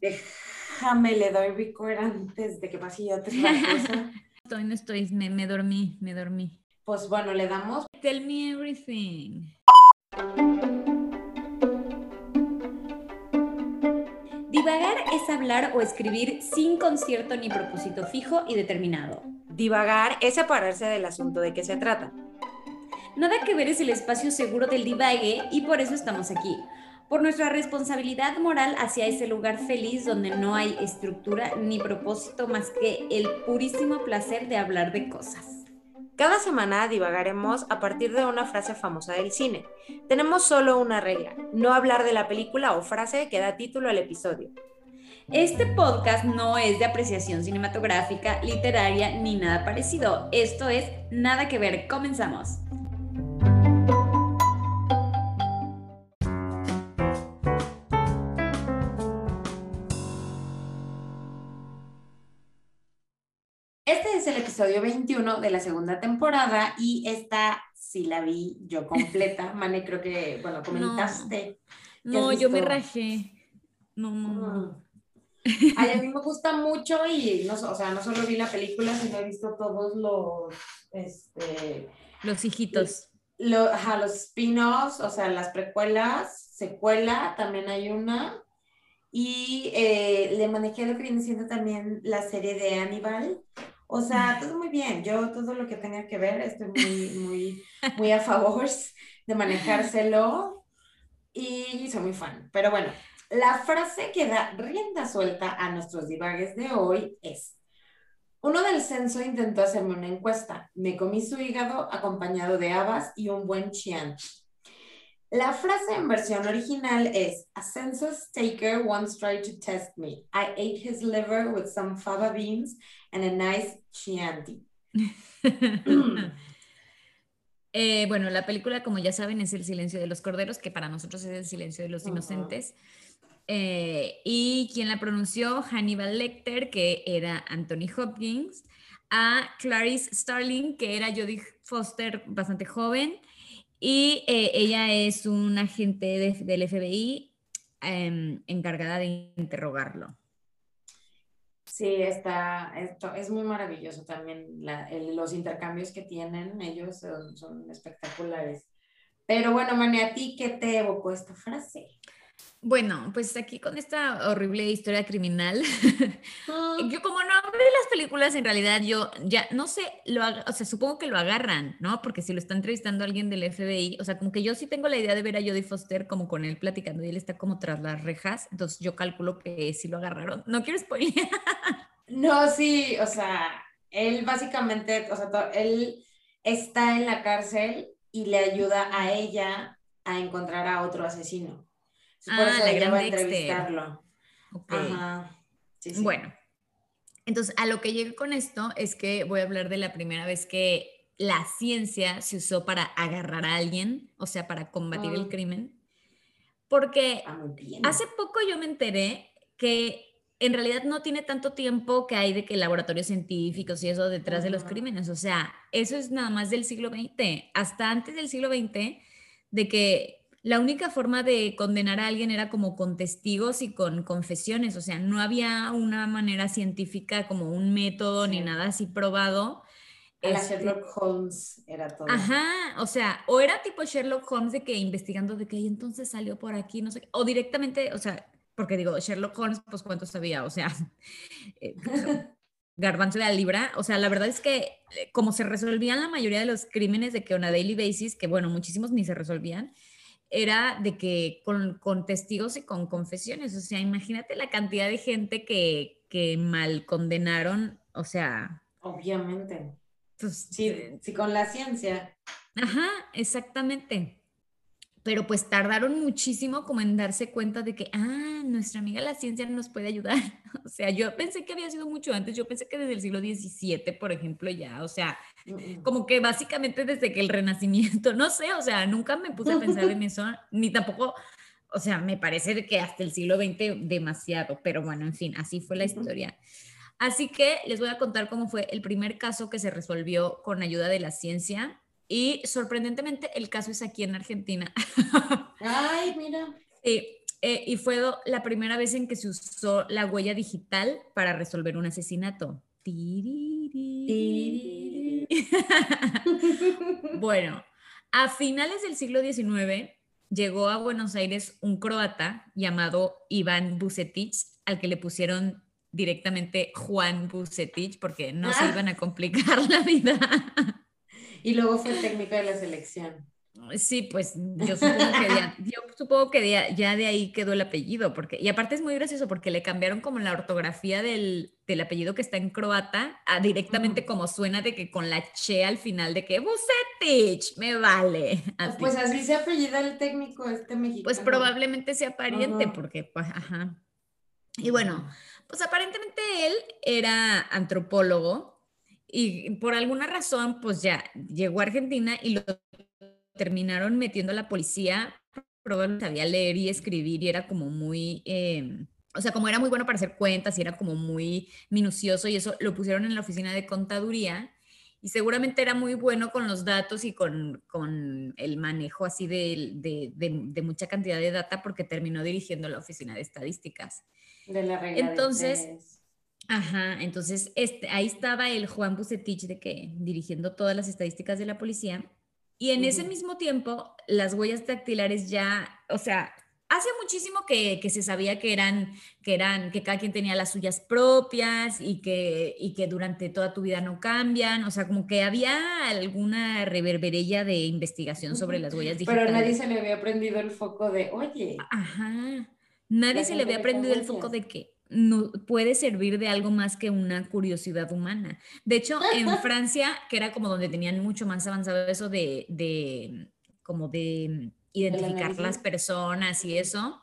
Déjame, le doy record antes de que pase yo otra cosa. Estoy, no estoy, me, me dormí, me dormí. Pues bueno, le damos. Tell me everything. Divagar es hablar o escribir sin concierto ni propósito fijo y determinado. Divagar es separarse del asunto de qué se trata. Nada que ver es el espacio seguro del divague y por eso estamos aquí. Por nuestra responsabilidad moral hacia ese lugar feliz donde no hay estructura ni propósito más que el purísimo placer de hablar de cosas. Cada semana divagaremos a partir de una frase famosa del cine. Tenemos solo una regla, no hablar de la película o frase que da título al episodio. Este podcast no es de apreciación cinematográfica, literaria ni nada parecido. Esto es Nada que ver. Comenzamos. Episodio 21 de la segunda temporada y esta sí la vi yo completa. Mane, creo que, bueno, comentaste. No, has yo me rajé. No, no, no. Mm. Ay, a mí me gusta mucho y no, o sea, no solo vi la película, sino he visto todos los, este, Los hijitos. lo- ajá, los spin-offs, o sea, las precuelas, secuela, también hay una. Y eh, le manejé lo que viene siendo también la serie de Hannibal. O sea, todo muy bien. Yo todo lo que tenga que ver estoy muy, muy, muy a favor de manejárselo y soy muy fan. Pero bueno, la frase que da rienda suelta a nuestros divagues de hoy es, uno del censo intentó hacerme una encuesta. Me comí su hígado acompañado de habas y un buen chianti. La frase en versión original es, a census taker once tried to test me. I ate his liver with some fava beans and a nice chianti. Eh, bueno, la película, como ya saben, es El silencio de los corderos, que para nosotros es El silencio de los inocentes. Eh, y quien la pronunció, Hannibal Lecter, que era Anthony Hopkins, a Clarice Starling, que era Jodie Foster, bastante joven, y eh, ella es un agente de- del FBI em, encargada de interrogarlo. Sí, está, esto es muy maravilloso también. los intercambios que tienen ellos son, son espectaculares. Pero bueno, Mane, ¿a ti qué te evocó esta frase? Bueno, pues aquí con esta horrible historia criminal, yo como no veo las películas, en realidad yo ya no sé, lo, o sea, supongo que lo agarran, ¿no? Porque si lo está entrevistando alguien del FBI, o sea, como que yo sí tengo la idea de ver a Jodie Foster como con él platicando y él está como tras las rejas, entonces yo calculo que sí lo agarraron. No quiero spoilear. No, sí, o sea, él básicamente, o sea, él está en la cárcel y le ayuda a ella a encontrar a otro asesino. Por Ah, eso la gran entrevistarlo. Ajá. Sí, sí. Bueno, entonces a lo que llegué con esto es que voy a hablar de la primera vez que la ciencia se usó para agarrar a alguien, o sea, para combatir el Mm. crimen. Porque Ah, hace poco yo me enteré que en realidad no tiene tanto tiempo que hay de que laboratorios científicos y eso detrás de los crímenes. O sea, eso es nada más del siglo XX. Hasta antes del siglo XX, de que la única forma de condenar a alguien era como con testigos y con confesiones. O sea, no había una manera científica como un método ni nada así probado. A la Este, Sherlock Holmes era todo. Ajá, o sea, o era tipo Sherlock Holmes de que investigando de que "Y entonces salió por aquí, no sé, qué", o directamente, o sea, porque digo, Sherlock Holmes, pues cuánto sabía, o sea, eh, garbanzo de la libra, o sea, la verdad es que eh, como se resolvían la mayoría de los crímenes de que on a daily basis, que bueno, muchísimos ni se resolvían, era de que con, con testigos y con confesiones, o sea, imagínate la cantidad de gente que, que mal condenaron, o sea, Obviamente. pues, Sí, sí, con la ciencia. Ajá, exactamente. Pero pues tardaron muchísimo como en darse cuenta de que, ah, nuestra amiga la ciencia nos puede ayudar. O sea, yo pensé que había sido mucho antes, yo pensé que desde el siglo XVII, por ejemplo, ya, o sea, como que básicamente desde que el Renacimiento, no sé, o sea, nunca me puse a pensar en eso, ni tampoco, o sea, me parece que hasta el siglo XX demasiado, pero bueno, en fin, así fue la historia. Así que les voy a contar cómo fue el primer caso que se resolvió con ayuda de la ciencia y sorprendentemente el caso es aquí en Argentina. Ay, mira. Sí, Eh, y fue la primera vez en que se usó la huella digital para resolver un asesinato. bueno, a finales del siglo XIX llegó a Buenos Aires un croata llamado Iván Bucetich, al que le pusieron directamente Juan Bucetich porque no se ah. iban a complicar la vida. Y luego fue técnico de la selección. Sí, pues yo supongo que, ya, yo supongo que ya, de ahí quedó el apellido, porque, y aparte es muy gracioso porque le cambiaron como la ortografía del, apellido que está en croata a directamente como suena de que con la che al final de que Bucetich, me vale. Pues así se apellida el técnico este mexicano. Pues probablemente sea pariente, porque, pues, ajá. Y bueno, pues aparentemente él era antropólogo y por alguna razón, pues ya llegó a Argentina y lo terminaron metiendo a la policía, probablemente sabía leer y escribir y era como muy, em, o sea, como era muy bueno para hacer cuentas y era como muy minucioso y eso lo pusieron en la oficina de contaduría y seguramente era muy bueno con los datos y con, con el manejo así de, de, de, mucha cantidad de data porque terminó dirigiendo la oficina de estadísticas. De la regla Entonces, ajá, entonces este, ahí estaba el Juan Bucetich de que dirigiendo todas las estadísticas de la policía y en ese mismo tiempo, las huellas dactilares ya, o sea, hace muchísimo que, que, se sabía que eran, que eran, que cada quien tenía las suyas propias y que, y que durante toda tu vida no cambian. O sea, como que había alguna reverberella de investigación sobre las huellas digitales. Pero nadie se le había prendido el foco de, oye. Ajá. Nadie se le había prendido el foco de que no puede servir de algo más que una curiosidad humana. De hecho, en Francia, que era como donde tenían mucho más avanzado eso de, de como de identificar las personas y eso,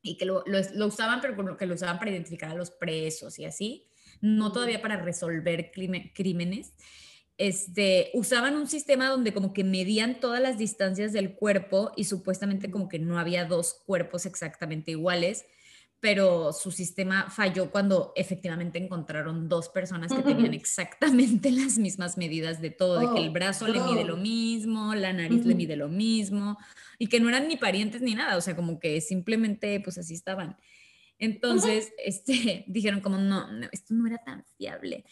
y que lo, lo, usaban, pero que lo usaban para identificar a los presos y así, no todavía para resolver crímenes. Este, usaban un sistema donde como que medían todas las distancias del cuerpo y supuestamente como que no había dos cuerpos exactamente iguales, pero su sistema falló cuando efectivamente encontraron dos personas que tenían exactamente las mismas medidas de todo, de que el oh, brazo le mide lo mismo, la nariz le mide lo mismo, y que no eran ni parientes ni nada, o sea, como que simplemente pues así estaban. Entonces, este, dijeron como, no, no, esto no era tan fiable.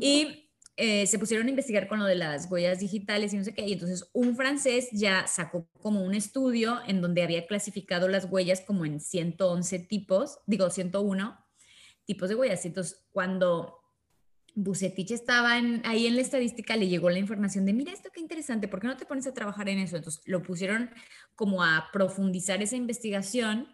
Y eh, se pusieron a investigar con lo de las huellas digitales y no sé qué, y entonces un francés ya sacó como un estudio en donde había clasificado las huellas como en 111 tipos, digo 101 tipos de huellas. Entonces, cuando Bucetich estaba ahí en la estadística, le llegó la información de, mira esto qué interesante, ¿por qué no te pones a trabajar en eso? Entonces, lo pusieron como a profundizar esa investigación.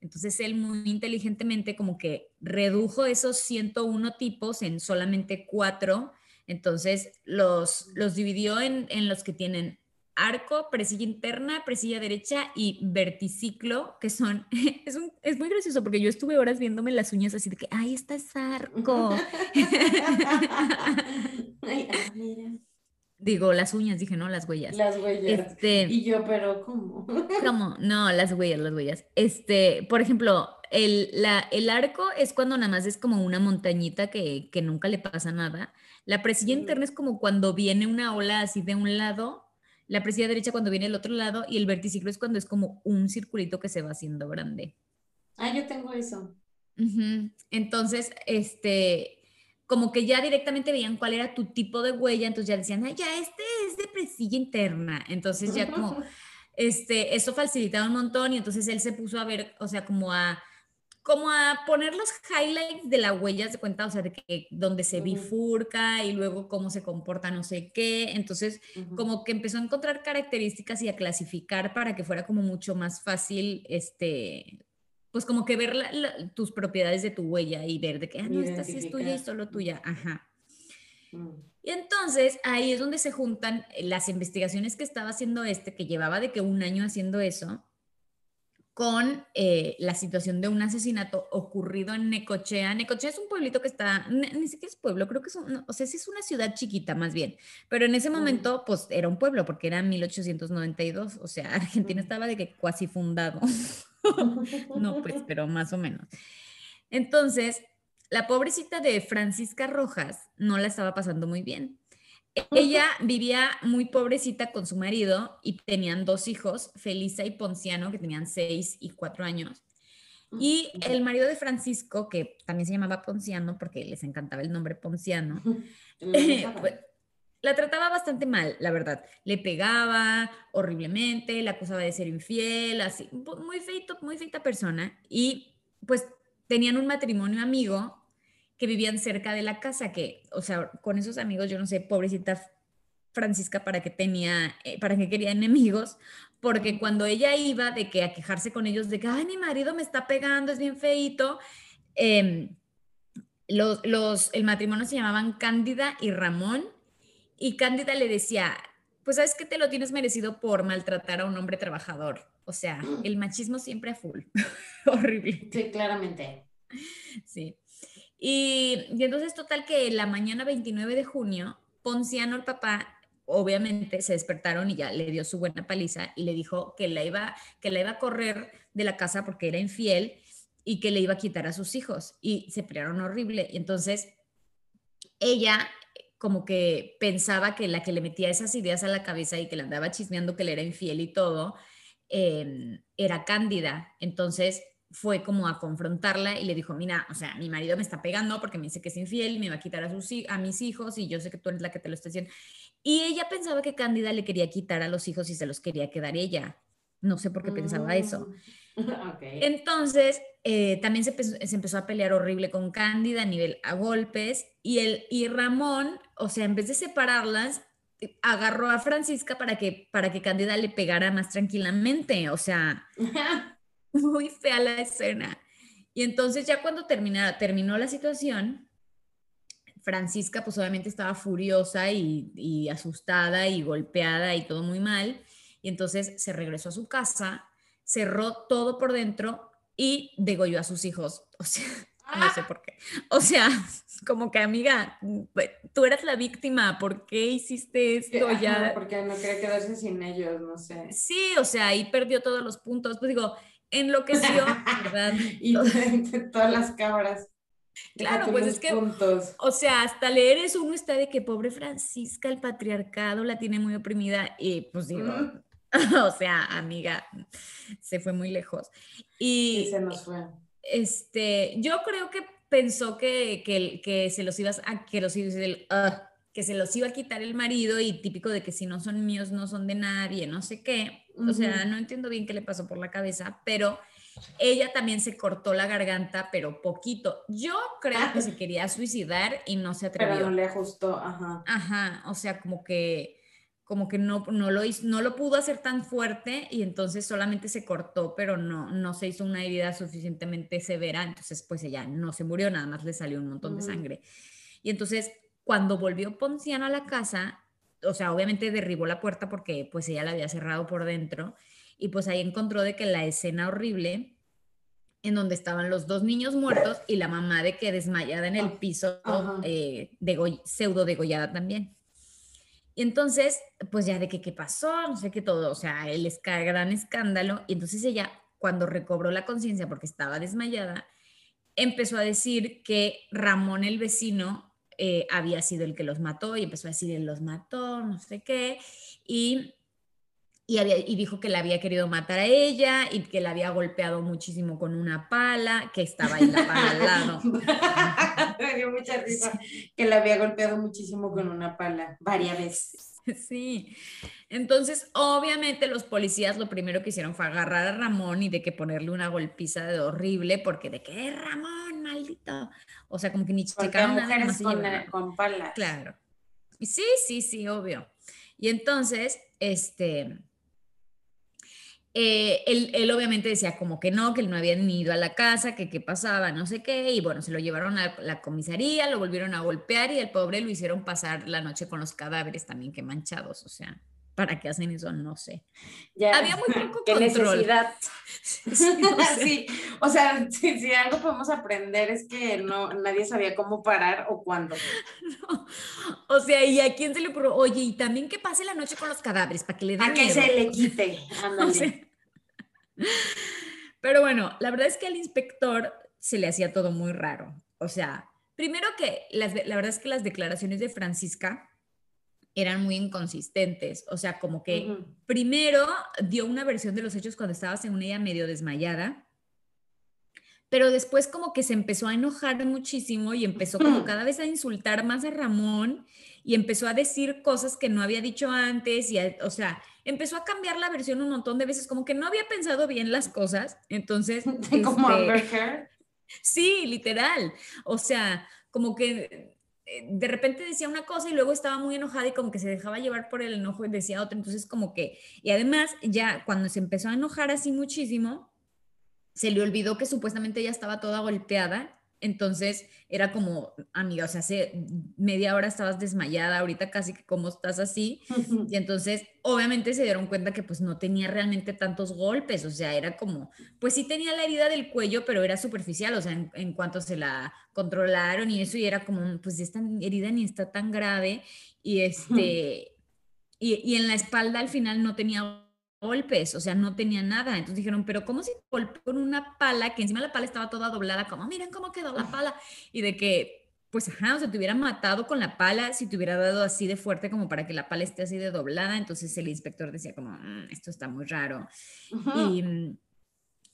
Entonces él muy inteligentemente como que redujo esos 101 tipos en solamente cuatro entonces los, los dividió en, los que tienen arco, presilla interna, presilla derecha y verticiclo, que son, es, es, muy gracioso porque yo estuve horas viéndome las uñas así de que, ay, está es arco. ay, ah, mira. Digo, las uñas, dije, no, las huellas. Las huellas. Este, y yo, pero ¿cómo? ¿Cómo? No, las huellas, las huellas. Este, por ejemplo, el, la, el arco es cuando nada más es como una montañita que, que nunca le pasa nada. La presilla interna es como cuando viene una ola así de un lado, la presilla derecha cuando viene el otro lado y el verticiclo es cuando es como un circulito que se va haciendo grande. Ah, yo tengo eso. Entonces, este, como que ya directamente veían cuál era tu tipo de huella, entonces ya decían, ah, ya este es de presilla interna. Entonces ya como, este, eso facilitaba un montón y entonces él se puso a ver, o sea, como a como a poner los highlights de las huellas de cuenta, o sea, de que donde se bifurca y luego cómo se comporta no sé qué. Entonces, como que empezó a encontrar características y a clasificar para que fuera como mucho más fácil, este, pues como que ver tus propiedades de tu huella y ver de que, ah, no, esta sí es tuya y solo tuya. Ajá. Mm. Y entonces ahí es donde se juntan las investigaciones que estaba haciendo este, que llevaba de que un año haciendo eso, con eh, la situación de un asesinato ocurrido en Necochea. Necochea es un pueblito que está, ni, siquiera es pueblo, creo que es, un, o sea, sí es una ciudad chiquita más bien, pero en ese momento pues era un pueblo porque era 1892, o sea, Argentina estaba de que cuasi fundado. no, pues, pero más o menos. Entonces, la pobrecita de Francisca Rojas no la estaba pasando muy bien. Ella vivía muy pobrecita con su marido y tenían dos hijos, Felisa y Ponciano, que tenían seis y cuatro años. Y el marido de Francisco, que también se llamaba Ponciano, porque les encantaba el nombre Ponciano, pues, la trataba bastante mal, la verdad. Le pegaba horriblemente, la acusaba de ser infiel, así, muy feito, muy feita persona. Y pues tenían un matrimonio amigo que vivían cerca de la casa, que, o sea, con esos amigos, yo no sé, pobrecita Francisca, para que tenía, eh, para que quería enemigos, porque cuando ella iba de que a quejarse con ellos de que, ay, mi marido me está pegando, es bien feito, em, los, los, el matrimonio se llamaban Cándida y Ramón, y Cándida le decía, pues sabes que te lo tienes merecido por maltratar a un hombre trabajador. O sea, el machismo siempre a full. Horrible. Sí, claramente. Sí. Y, y, entonces, total que la mañana 29 de junio, Ponciano, el papá, obviamente se despertaron y ya le dio su buena paliza y le dijo que la iba, que iba a correr de la casa porque era infiel y que le iba a quitar a sus hijos. Y se pelearon horrible. Y entonces ella como que pensaba que la que le metía esas ideas a la cabeza y que le andaba chismeando que le era infiel y todo, em, era Cándida. Entonces fue como a confrontarla y le dijo, mira, o sea, mi marido me está pegando porque me dice que es infiel, me va a quitar a, sus, a mis hijos y yo sé que tú eres la que te lo está haciendo. Y ella pensaba que Cándida le quería quitar a los hijos y se los quería quedar ella. No sé por qué pensaba eso. Mm, Entonces, eh, también se, empezó a pelear horrible con Cándida a nivel a golpes y, el, y Ramón, o sea, en vez de separarlas, agarró a Francisca para que, para que Cándida le pegara más tranquilamente. O sea, muy fea la escena. Y entonces ya cuando terminó la situación, Francisca pues obviamente estaba furiosa y, asustada y golpeada y todo muy mal. Y entonces se regresó a su casa, cerró todo por dentro y degolló a sus hijos. O sea, no sé por qué. O sea, como que amiga, tú eras la víctima, ¿por qué hiciste esto ya? Porque no quería quedarse sin ellos, no sé. Sí, o sea, ahí perdió todos los puntos. Pues digo, enloqueció, ¿verdad? y todas las cabras. Claro, pues es que, o sea, hasta leer eso uno está de que pobre Francisca, el patriarcado la tiene muy oprimida y pues digo, o sea, amiga, se fue muy lejos. Y, se nos fue. Este, yo creo que pensó que, que, que se los ibas a, que los ah, que se los iba a quitar el marido y típico de que si no son míos no son de nadie, no sé qué. O sea, no entiendo bien qué le pasó por la cabeza, pero ella también se cortó la garganta, pero poquito. Yo creo que se quería suicidar y no se atrevió. Pero no le ajustó, ajá. Ajá, o sea, como que como que no, no, lo hizo, no lo pudo hacer tan fuerte y entonces solamente se cortó, pero no, no se hizo una herida suficientemente severa, entonces pues ella no se murió, nada más le salió un montón de sangre. Y entonces cuando volvió Ponciano a la casa, o sea, obviamente derribó la puerta porque pues ella la había cerrado por dentro y pues ahí encontró de que la escena horrible en donde estaban los dos niños muertos y la mamá de que desmayada en el ah, piso, eh, pseudo degollada también. Y entonces, pues ya de que qué pasó, no sé qué todo, o sea, el gran escándalo. Y entonces ella, cuando recobró la conciencia porque estaba desmayada, empezó a decir que Ramón el vecino eh, había sido el que los mató y empezó a decir, él los mató, no sé qué. Y y, había, y dijo que la había querido matar a ella y que la había golpeado muchísimo con una pala, que estaba ahí la pala al lado. Me dio mucha risa que la había golpeado muchísimo con una pala varias veces. Sí, entonces obviamente los policías lo primero que hicieron fue agarrar a Ramón y de que ponerle una golpiza de horrible, porque de que es Ramón, maldito. O sea, como que ni checaron nada. Con, con palas. Claro. Sí, sí, sí, obvio. Y entonces, este, eh, él, obviamente decía como que no, que él no había ni ido a la casa, que qué pasaba, no sé qué, y bueno, se lo llevaron a la comisaría, lo volvieron a golpear y el pobre lo hicieron pasar la noche con los cadáveres también que manchados, o sea, ¿para qué hacen eso? No sé. Ya, Había muy poco ¿qué necesidad. sí, o sea, si, algo podemos aprender es que no, nadie sabía cómo parar o cuándo. O sea, ¿y a quién se le ocurrió? Oye, y también que pase la noche con los cadáveres, para que le den A que se le quite, Pero bueno, la verdad es que al inspector se le hacía todo muy raro. O sea, primero que la verdad es que las declaraciones de Francisca eran muy inconsistentes. O sea, como que primero dio una versión de los hechos cuando estaba según ella medio desmayada. Pero después como que se empezó a enojar muchísimo y empezó como cada vez a insultar más a Ramón y empezó a decir cosas que no había dicho antes y, o sea, empezó a cambiar la versión un montón de veces, como que no había pensado bien las cosas, entonces... como este, Sí, literal, o sea, como que eh, de repente decía una cosa y luego estaba muy enojada y como que se dejaba llevar por el enojo y decía otra, entonces como que, y además ya cuando se empezó a enojar así muchísimo, se le olvidó que supuestamente ella estaba toda golpeada. Entonces era como, amiga, o sea, hace media hora estabas desmayada, ahorita casi que como estás así. Y entonces, obviamente se dieron cuenta que pues no tenía realmente tantos golpes, o sea, era como, pues sí tenía la herida del cuello, pero era superficial, o sea, en, cuanto se la controlaron y eso, y era como, pues esta herida ni está tan grave. Y este, y, y en la espalda al final no tenía golpes, o sea, no tenía nada. Entonces dijeron, pero ¿cómo si golpeó con una pala, que encima la pala estaba toda doblada, como, miren cómo quedó la pala? Y de que, pues, ajá, o sea, te hubiera matado con la pala si te hubiera dado así de fuerte como para que la pala esté así de doblada. Entonces el inspector decía como, mm, esto está muy raro. Y...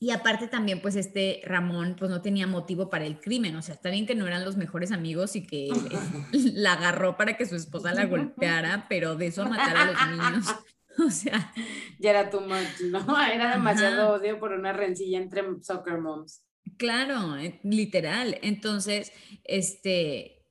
Y aparte también, pues este Ramón, pues no tenía motivo para el crimen, o sea, está bien que no eran los mejores amigos y que la agarró para que su esposa la golpeara, pero de eso a matar a los niños, O sea. Ya era too much, ¿no? Era demasiado odio por una rencilla entre soccer moms. Claro, eh, literal. Entonces, este,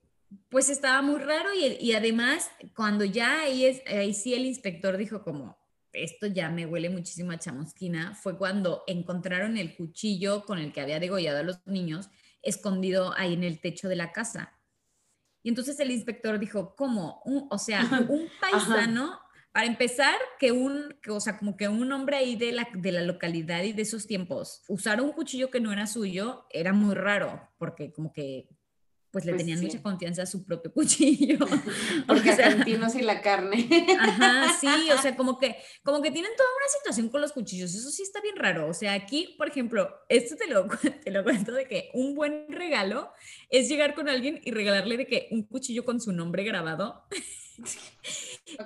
pues estaba muy raro y, y además, cuando ya ahí, es, ahí sí el inspector dijo como, esto ya me huele muchísimo a chamusquina, fue cuando encontraron el cuchillo con el que había degollado a los niños escondido ahí en el techo de la casa. Y entonces el inspector dijo, ¿cómo? o sea, un paisano para empezar, que un, o sea, como que un hombre ahí de la, de la localidad y de esos tiempos usar un cuchillo que no era suyo era muy raro, porque como que pues le pues tenían mucha confianza a su propio cuchillo. Porque argentinos y la carne. Ajá, sí, o sea, como que, como que tienen toda una situación con los cuchillos, eso sí está bien raro. O sea, aquí, por ejemplo, esto te lo, te lo cuento de que un buen regalo es llegar con alguien y regalarle de que un cuchillo con su nombre grabado.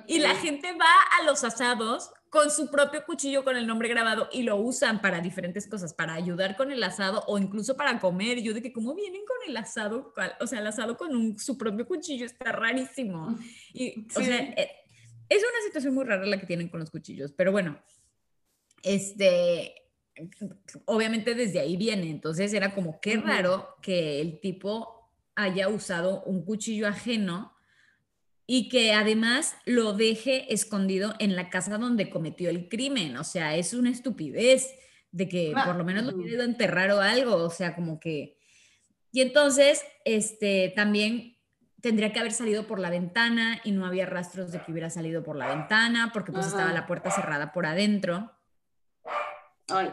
Y la gente va a los asados con su propio cuchillo con el nombre grabado y lo usan para diferentes cosas, para ayudar con el asado o incluso para comer. Yo de que cómo vienen con el asado, o sea, el asado con un, su propio cuchillo está rarísimo. Y, o sea, eh, es una situación muy rara la que tienen con los cuchillos, pero bueno, este, obviamente desde ahí viene, entonces era como qué raro que el tipo haya usado un cuchillo ajeno y que además lo deje escondido en la casa donde cometió el crimen. O sea, es una estupidez de que por lo menos lo hubiera ido a enterrar o algo. O sea, como que... Y entonces, este, también tendría que haber salido por la ventana y no había rastros de que hubiera salido por la ventana porque pues estaba la puerta cerrada por adentro.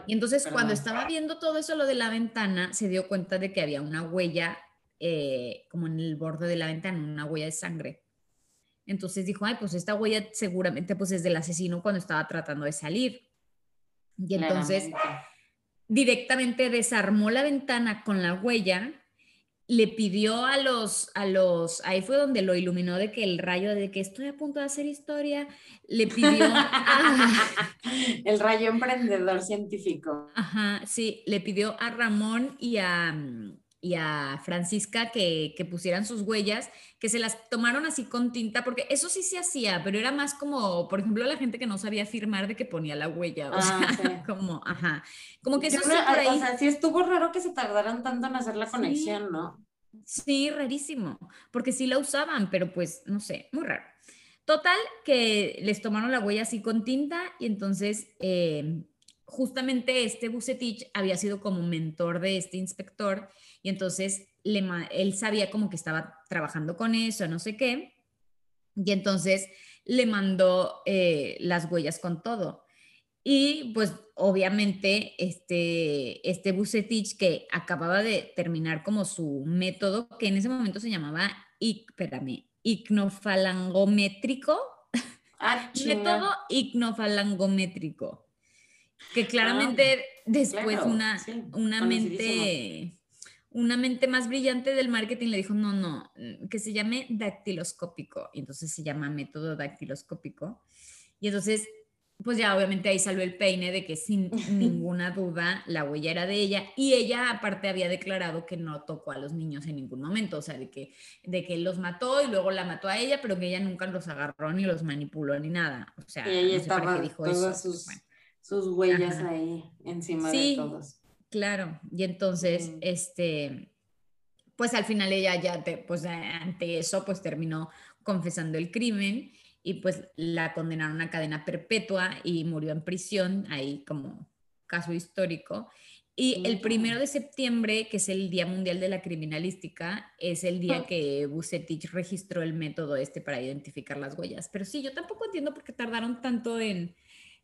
y entonces cuando estaba viendo todo eso, lo de la ventana, se dio cuenta de que había una huella eh, como en el borde de la ventana, una huella de sangre. Entonces dijo, ay, pues esta huella seguramente pues es del asesino cuando estaba tratando de salir. Y entonces directamente desarmó la ventana con la huella, le pidió a los, a los, ahí fue donde lo iluminó de que el rayo de que estoy a punto de hacer historia, le pidió el rayo emprendedor científico. Ajá, sí, le pidió a Ramón y a, y a Francisca que, que, pusieran sus huellas, que se las tomaron así con tinta, porque eso sí se hacía, pero era más como, por ejemplo, la gente que no sabía firmar de que ponía la huella, o ah, sea, como, ajá, como que eso sí por ahí. O sea, sí estuvo raro que se tardaran tanto en hacer la conexión, ¿no? Sí, rarísimo, porque sí la usaban, pero pues, no sé, muy raro. Total, que les tomaron la huella así con tinta y entonces... Eh, justamente este Bucetich había sido como mentor de este inspector y entonces le, él sabía como que estaba trabajando con eso, no sé qué, y entonces le mandó eh, las huellas con todo. Y pues obviamente este, este Bucetich que acababa de terminar como su método, que en ese momento se llamaba, espérame, ignofalangométrico, ah, método ignofalangométrico, que claramente ah, después una, una mente una mente más brillante del marketing le dijo, no, no, mm, que se llame dactiloscópico. Y entonces se llama método dactiloscópico. Y entonces pues ya obviamente ahí salió el peine de que sin ninguna duda la huella era de ella y ella aparte había declarado que no tocó a los niños en ningún momento, o sea, de que, de que los mató y luego la mató a ella, pero que ella nunca los agarró ni los manipuló ni nada. O sea, y ella estaba dijo todas sus, sus, huellas ahí encima de todos. Claro, y entonces, este, pues al final ella ya, te, pues ante eso, pues terminó confesando el crimen y pues la condenaron a cadena perpetua y murió en prisión, ahí como caso histórico. Y el primero de septiembre, que es el Día Mundial de la Criminalística, es el día que Bucetich registró el método este para identificar las huellas. Pero sí, yo tampoco entiendo por qué tardaron tanto en,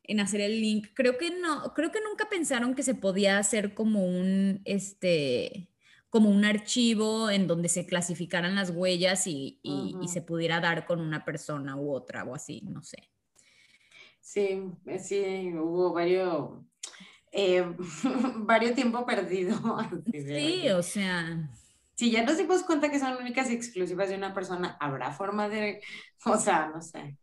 en hacer el link. Creo que no, creo que nunca pensaron que se podía hacer como un, este, como un archivo en donde se clasificaran las huellas y, se pudiera dar con una persona u otra o así, no sé. Sí, eh, sí, hubo varios, eh, varios tiempo perdido. Sí, o sea. Si ya nos dimos cuenta que son únicas y exclusivas de una persona, ¿habrá forma de, o sea, no sé.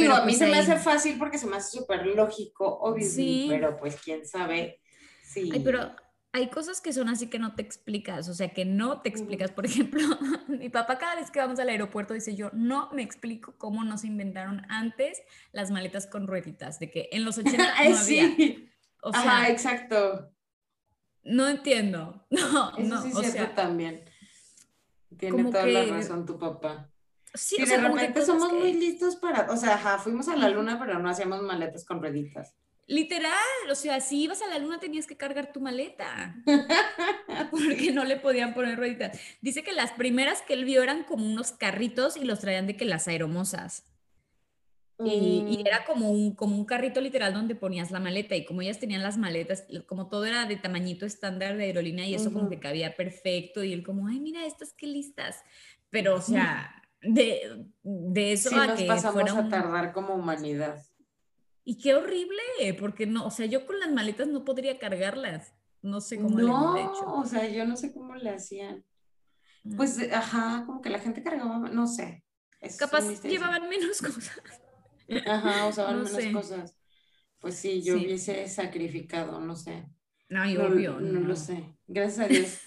Digo, a mí pues se me hace fácil porque se me hace súper lógico, obvio, sí. pero pues quién sabe. Sí. Ay, pero hay cosas que son así que no te explicas, o sea, que no te explicas. Por ejemplo, mi papá cada vez que vamos al aeropuerto dice yo, no me explico cómo no se inventaron antes las maletas con rueditas, de que en los 80 no había. O sea, Ajá, exacto. No entiendo. No, Eso no, sí o sea, también. Tiene toda la razón tu papá. Sí, y de repente somos muy listos para, o sea, ajá, fuimos a la luna, pero no hacíamos maletas con rueditas. Literal, o sea, si ibas a la luna tenías que cargar tu maleta, porque no le podían poner rueditas. Dice que las primeras que él vio eran como unos carritos y los traían de que las aeromosas. Y, mm. era como un, como un carrito literal donde ponías la maleta y como ellas tenían las maletas, como todo era de tamañito estándar de aerolínea y eso como que cabía perfecto y él como, ay, mira, estas qué listas. Pero, o sea, de, de eso a nos que pasamos a tardar como humanidad. Y qué horrible, porque no, o sea, yo con las maletas no podría cargarlas. No sé cómo no, le hecho. o sea, yo no sé cómo le hacían. Pues, ajá, como que la gente cargaba, no sé. Capaz llevaban menos cosas. Ajá, usaban menos cosas. Pues sí, yo hubiese sacrificado, no sé. No, obvio. No, no, lo sé. Gracias a Dios,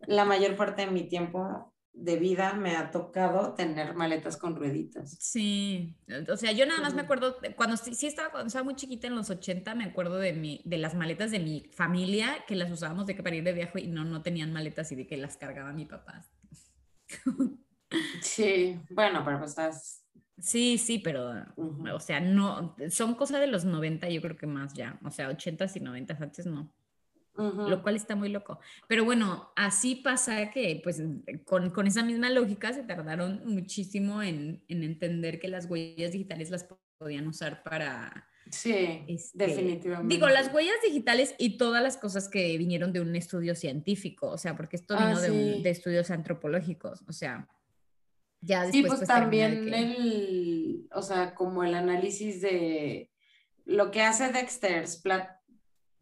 la mayor parte de mi tiempo de vida me ha tocado tener maletas con rueditas. Sí, o sea, yo nada más me acuerdo, cuando sí estaba, cuando estaba muy chiquita en los 80, me acuerdo de, mi, de las maletas de mi familia, que las usábamos de que para ir de viaje y no, no tenían maletas y de que las cargaba mi papá. Sí, bueno, pero pues estás... Sí, sí, pero, o sea, no, son cosas de los 90, yo creo que más ya, o sea, 80s y 90 antes no lo cual está muy loco. Pero bueno, así pasa que pues con, con esa misma lógica se tardaron muchísimo en, en, entender que las huellas digitales las podían usar para... Sí, este, definitivamente. Digo, las huellas digitales y todas las cosas que vinieron de un estudio científico, o sea, porque esto vino ah, de, de, estudios antropológicos, o sea, ya después... Sí, pues, pues también el, o sea, como el análisis de lo que hace Dexter, Splat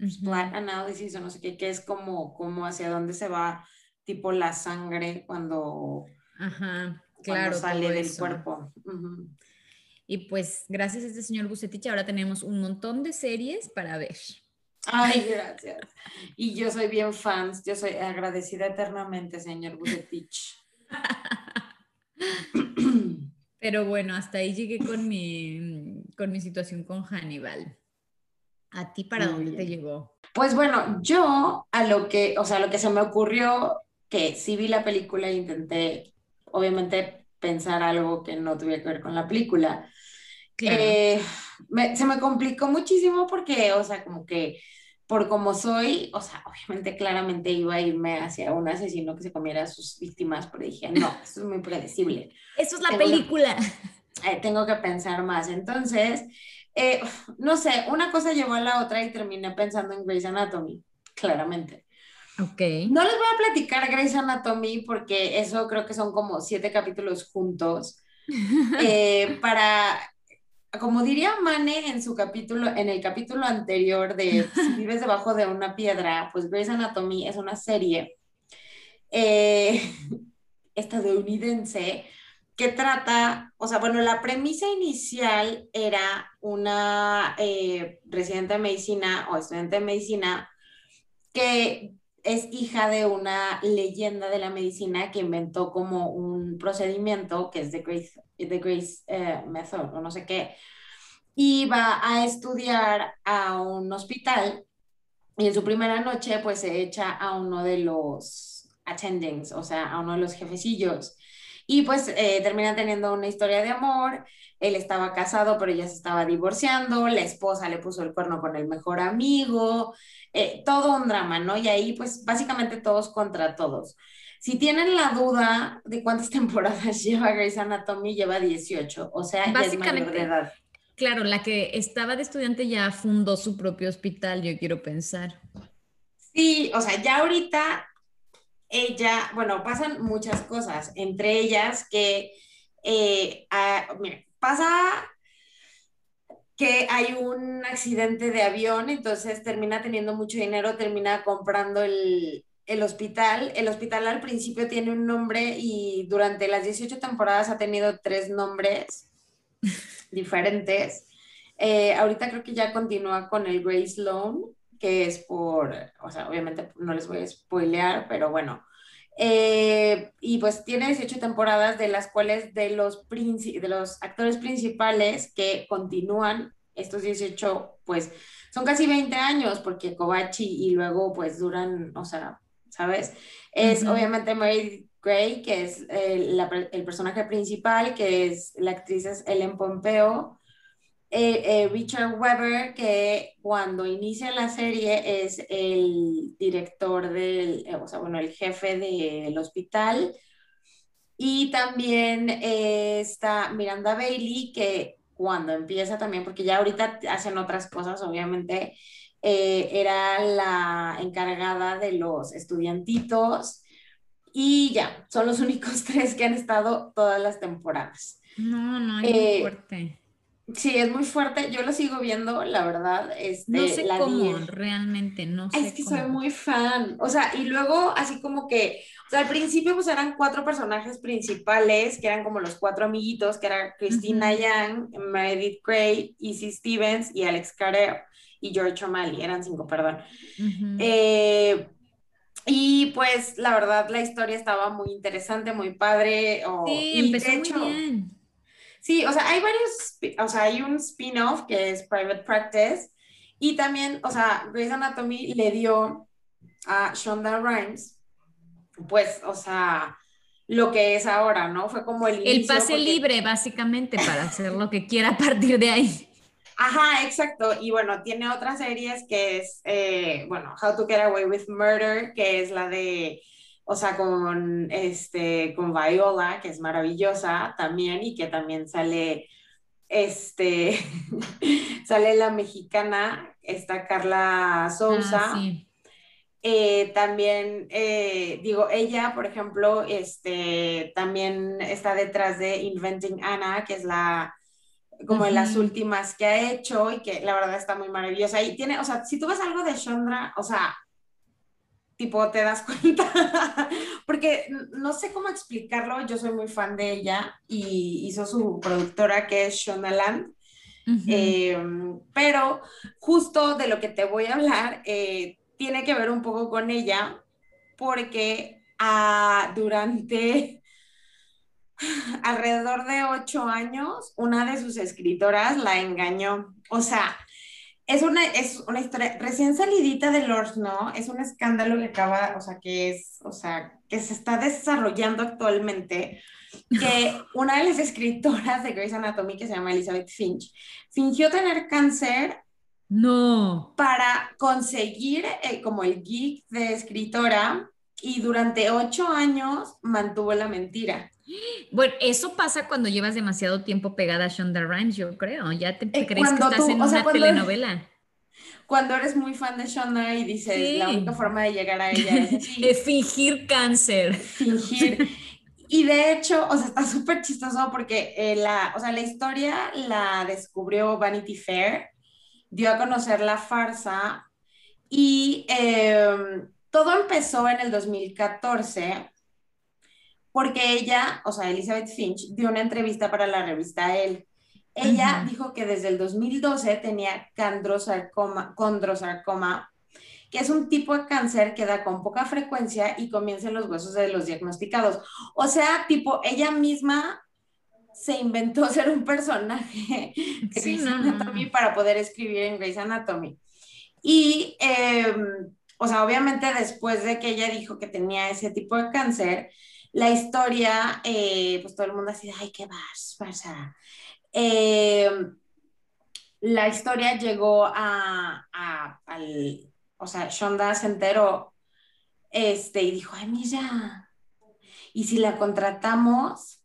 Splat analysis o no sé qué, que es como, como hacia dónde se va tipo la sangre cuando, claro, sale del cuerpo. Y pues gracias a este señor Bucetich ahora tenemos un montón de series para ver. Ay, gracias. Y yo soy bien fans, yo soy agradecida eternamente, señor Bucetich. Pero bueno, hasta ahí llegué con mi, con mi situación con Hannibal. ¿A ti para dónde te llegó? Pues bueno, yo a lo que, o sea, lo que se me ocurrió, que sí vi la película e intenté, obviamente, pensar algo que no tuviera que ver con la película. Eh, se me complicó muchísimo porque, o sea, como que por como soy, o sea, obviamente claramente iba a irme hacia un asesino que se comiera a sus víctimas, pero dije, no, eso es muy predecible. Eso es la película. Eh, tengo que pensar más. Entonces, eh, no sé, una cosa llevó a la otra y terminé pensando en Grey's Anatomy, claramente. Ok. No les voy a platicar Grey's Anatomy porque eso creo que son como siete capítulos juntos. Eh, para, como diría Mane en su capítulo, en el capítulo anterior de Si vives debajo de una piedra, pues Grey's Anatomy es una serie eh, estadounidense que trata, o sea, bueno, la premisa inicial era una eh, residente de medicina o estudiante de medicina que es hija de una leyenda de la medicina que inventó como un procedimiento que es The Grace, the Grace eh, Method o no sé qué, y va a estudiar a un hospital y en su primera noche pues se echa a uno de los attendings, o sea, a uno de los jefecillos. Y pues eh, termina teniendo una historia de amor. Él estaba casado, pero ella se estaba divorciando. La esposa le puso el cuerno con el mejor amigo. Eh, todo un drama, ¿no? Y ahí, pues, básicamente todos contra todos. Si tienen la duda de cuántas temporadas lleva Grey's Anatomy, lleva 18. O sea, ya es mayor de edad. Claro, la que estaba de estudiante ya fundó su propio hospital, yo quiero pensar. Sí, o sea, ya ahorita ella, bueno, pasan muchas cosas, entre ellas que, eh, pasa que hay un accidente de avión, entonces termina teniendo mucho dinero, termina comprando el, el hospital. El hospital al principio tiene un nombre y durante las 18 temporadas ha tenido tres nombres diferentes. Eh, ahorita creo que ya continúa con el Grace Loan que es por, o sea, obviamente no les voy a spoilear, pero bueno. Eh, y pues tiene 18 temporadas de las cuales de los, de los actores principales que continúan estos 18, pues son casi 20 años, porque Kobachi y luego pues duran, o sea, ¿sabes? Es obviamente Mary Gray, que es el, el, personaje principal, que es la actriz es Ellen Pompeo, eh, eh, Richard Weber, que cuando inicia la serie es el director del, eh, o sea, bueno, el jefe del hospital. Y también está Miranda Bailey, que cuando empieza también, porque ya ahorita hacen otras cosas, obviamente, era la encargada de los estudiantitos. Y ya, son los únicos tres que han estado todas las temporadas. No, no, es fuerte. Sí, es muy fuerte. Yo lo sigo viendo, la verdad. Este, no sé cómo, realmente, no sé. Es que soy muy fan. O sea, y luego así como que, o sea, al principio pues eran cuatro personajes principales, que eran como los cuatro amiguitos, que eran Christina Young, Meredith Grey, Izzy Stevens y Alex Carrero y George O'Malley, eran cinco, perdón. Eh, y pues la verdad la historia estaba muy interesante, muy padre. sí, empezó muy bien Sí, o sea, hay varios, o sea, hay un spin-off que es Private Practice y también, o sea, Grey's Anatomy le dio a Shonda Rhimes, pues, o sea, lo que es ahora, ¿no? Fue como el... El pase libre, básicamente, para hacer lo que quiera a partir de ahí. Ajá, exacto. Y bueno, tiene otras series que es, eh, bueno, How to Get Away with Murder, que es la de o sea, con, este, con Viola, que es maravillosa también y que también sale, este, sale la mexicana, está Carla Souza. Ah, eh, también, eh, digo, ella, por ejemplo, este, también está detrás de Inventing Anna, que es la, como de las últimas que ha hecho y que la verdad está muy maravillosa. Y tiene, o sea, si tú ves algo de Chandra, o sea, tipo, te das cuenta, porque no sé cómo explicarlo, yo soy muy fan de ella y hizo su productora que es Shona Land, em, pero justo de lo que te voy a hablar eh, tiene que ver un poco con ella, porque ah, durante alrededor de ocho años, una de sus escritoras la engañó, o sea, es una, es una historia recién salidita del horno, es un escándalo que acaba, o sea, que es, o sea, que se está desarrollando actualmente, que una de las escritoras de Grey's Anatomy, que se llama Elizabeth Finch, fingió tener cáncer. No. Para conseguir eh, como el geek de escritora y durante ocho años mantuvo la mentira. Bueno, eso pasa cuando llevas demasiado tiempo pegada a Shonda Rhimes, yo creo. Ya te eh, crees que estás en una telenovela. cuando eres muy fan de Shonda y dices la única forma de llegar a ella es, fingir cáncer. Fingir. Y de hecho, o sea, está súper chistoso porque eh, la, o sea, la historia la descubrió Vanity Fair, dio a conocer la farsa y em, todo empezó en el 2014 porque ella, o sea, Elizabeth Finch, dio una entrevista para la revista Elle. Ella dijo que desde el 2012 tenía condrosarcoma, condrosarcoma, que es un tipo de cáncer que da con poca frecuencia y comienza en los huesos de los diagnosticados. O sea, tipo, ella misma se inventó ser un personaje de Grey's Anatomy para poder escribir en Grey's Anatomy. Y, em, o sea, obviamente después de que ella dijo que tenía ese tipo de cáncer, la historia, eh, pues todo el mundo así, ay, ¿qué vas? Pasa. Em, la historia llegó a, al, o sea, Shonda se enteró este, y dijo, ay, mira, ¿y si la contratamos?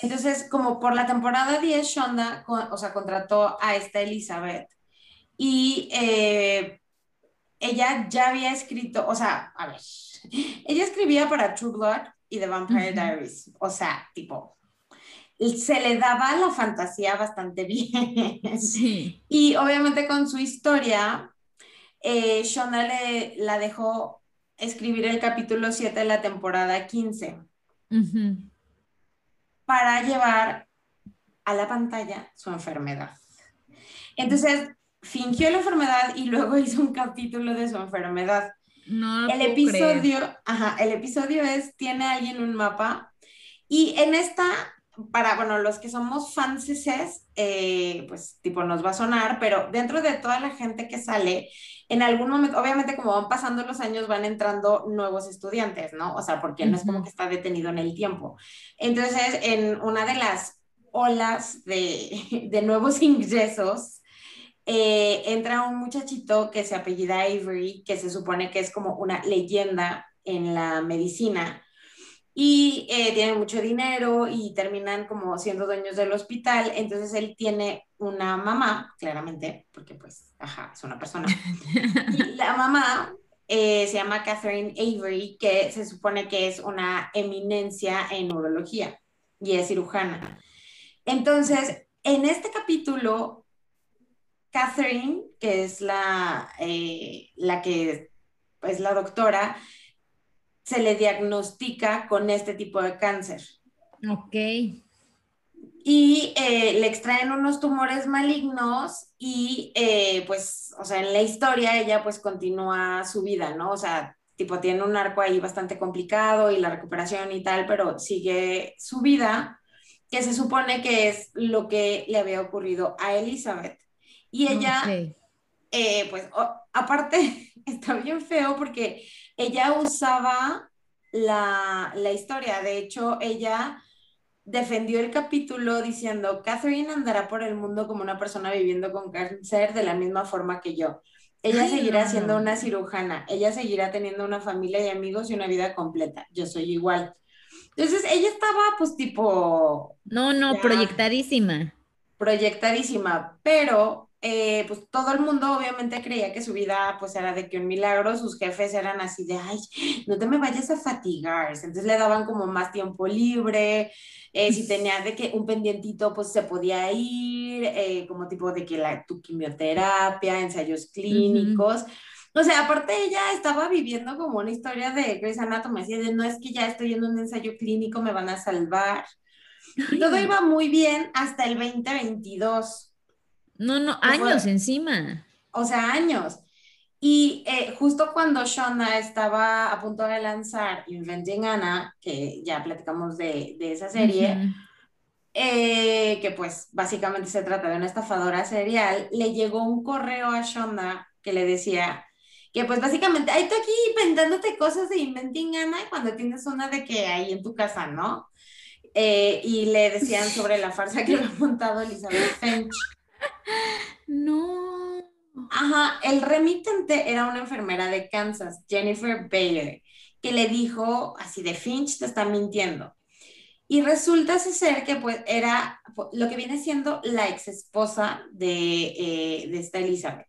Entonces, como por la temporada 10, Shonda, o sea, contrató a esta Elizabeth y eh, ella ya había escrito, o sea, a ver, ella escribía para True Blood y The Vampire Diaries, o sea, tipo, se le daba la fantasía bastante bien. Sí. Y obviamente con su historia, eh, Shonda le, la dejó escribir el capítulo 7 de la temporada 15 para llevar a la pantalla su enfermedad. Entonces, fingió la enfermedad y luego hizo un capítulo de su enfermedad. No el episodio, ajá, el episodio es tiene alguien un mapa y en esta para bueno los que somos fans eh, pues tipo nos va a sonar, pero dentro de toda la gente que sale en algún momento, obviamente como van pasando los años van entrando nuevos estudiantes, ¿no? O sea, porque no es como que está detenido en el tiempo. Entonces, en una de las olas de, de nuevos ingresos eh, entra un muchachito que se apellida Avery, que se supone que es como una leyenda en la medicina y eh, tiene mucho dinero y terminan como siendo dueños del hospital. Entonces él tiene una mamá, claramente, porque pues, ajá, es una persona. Y la mamá eh, se llama Catherine Avery, que se supone que es una eminencia en neurología y es cirujana. Entonces, en este capítulo Catherine, que es la, eh, la que es la doctora, se le diagnostica con este tipo de cáncer. Ok. Y eh, le extraen unos tumores malignos y eh, pues, o sea, en la historia ella pues continúa su vida, ¿no? O sea, tipo tiene un arco ahí bastante complicado y la recuperación y tal, pero sigue su vida, que se supone que es lo que le había ocurrido a Elizabeth. Y ella, eh, pues, aparte, está bien feo porque ella usaba la, la, historia. De hecho, ella defendió el capítulo diciendo, Catherine andará por el mundo como una persona viviendo con cáncer de la misma forma que yo. Ella seguirá siendo una cirujana, ella seguirá teniendo una familia y amigos y una vida completa. Yo soy igual. Entonces, ella estaba pues tipo... No, no, proyectadísima. Proyectadísima, pero eh, pues todo el mundo obviamente creía que su vida pues era de que un milagro, sus jefes eran así de, ay, no te me vayas a fatigar, entonces le daban como más tiempo libre, eh, si tenía de que un pendientito pues se podía ir, eh, como tipo de que la, tu quimioterapia, ensayos clínicos. O sea, aparte ella estaba viviendo como una historia de Grey's Anatomy, así de no es que ya estoy en un ensayo clínico, me van a salvar. todo iba muy bien hasta el 2022 no, no, años encima. O sea, años. Y eh, justo cuando Shonda estaba a punto de lanzar Inventing Anna, que ya platicamos de, esa serie, eh, que pues básicamente se trata de una estafadora serial, le llegó un correo a Shonda que le decía que pues básicamente, hay tú aquí inventándote cosas de Inventing Anna cuando tienes una de que hay en tu casa, ¿no? Eh, y le decían sobre la farsa que había montado Elizabeth Finch. No. Ajá, el remitente era una enfermera de Kansas, Jennifer Bayer, que le dijo así de Finch te está mintiendo. Y resulta ser que pues era lo que viene siendo la ex esposa de, eh, de esta Elizabeth.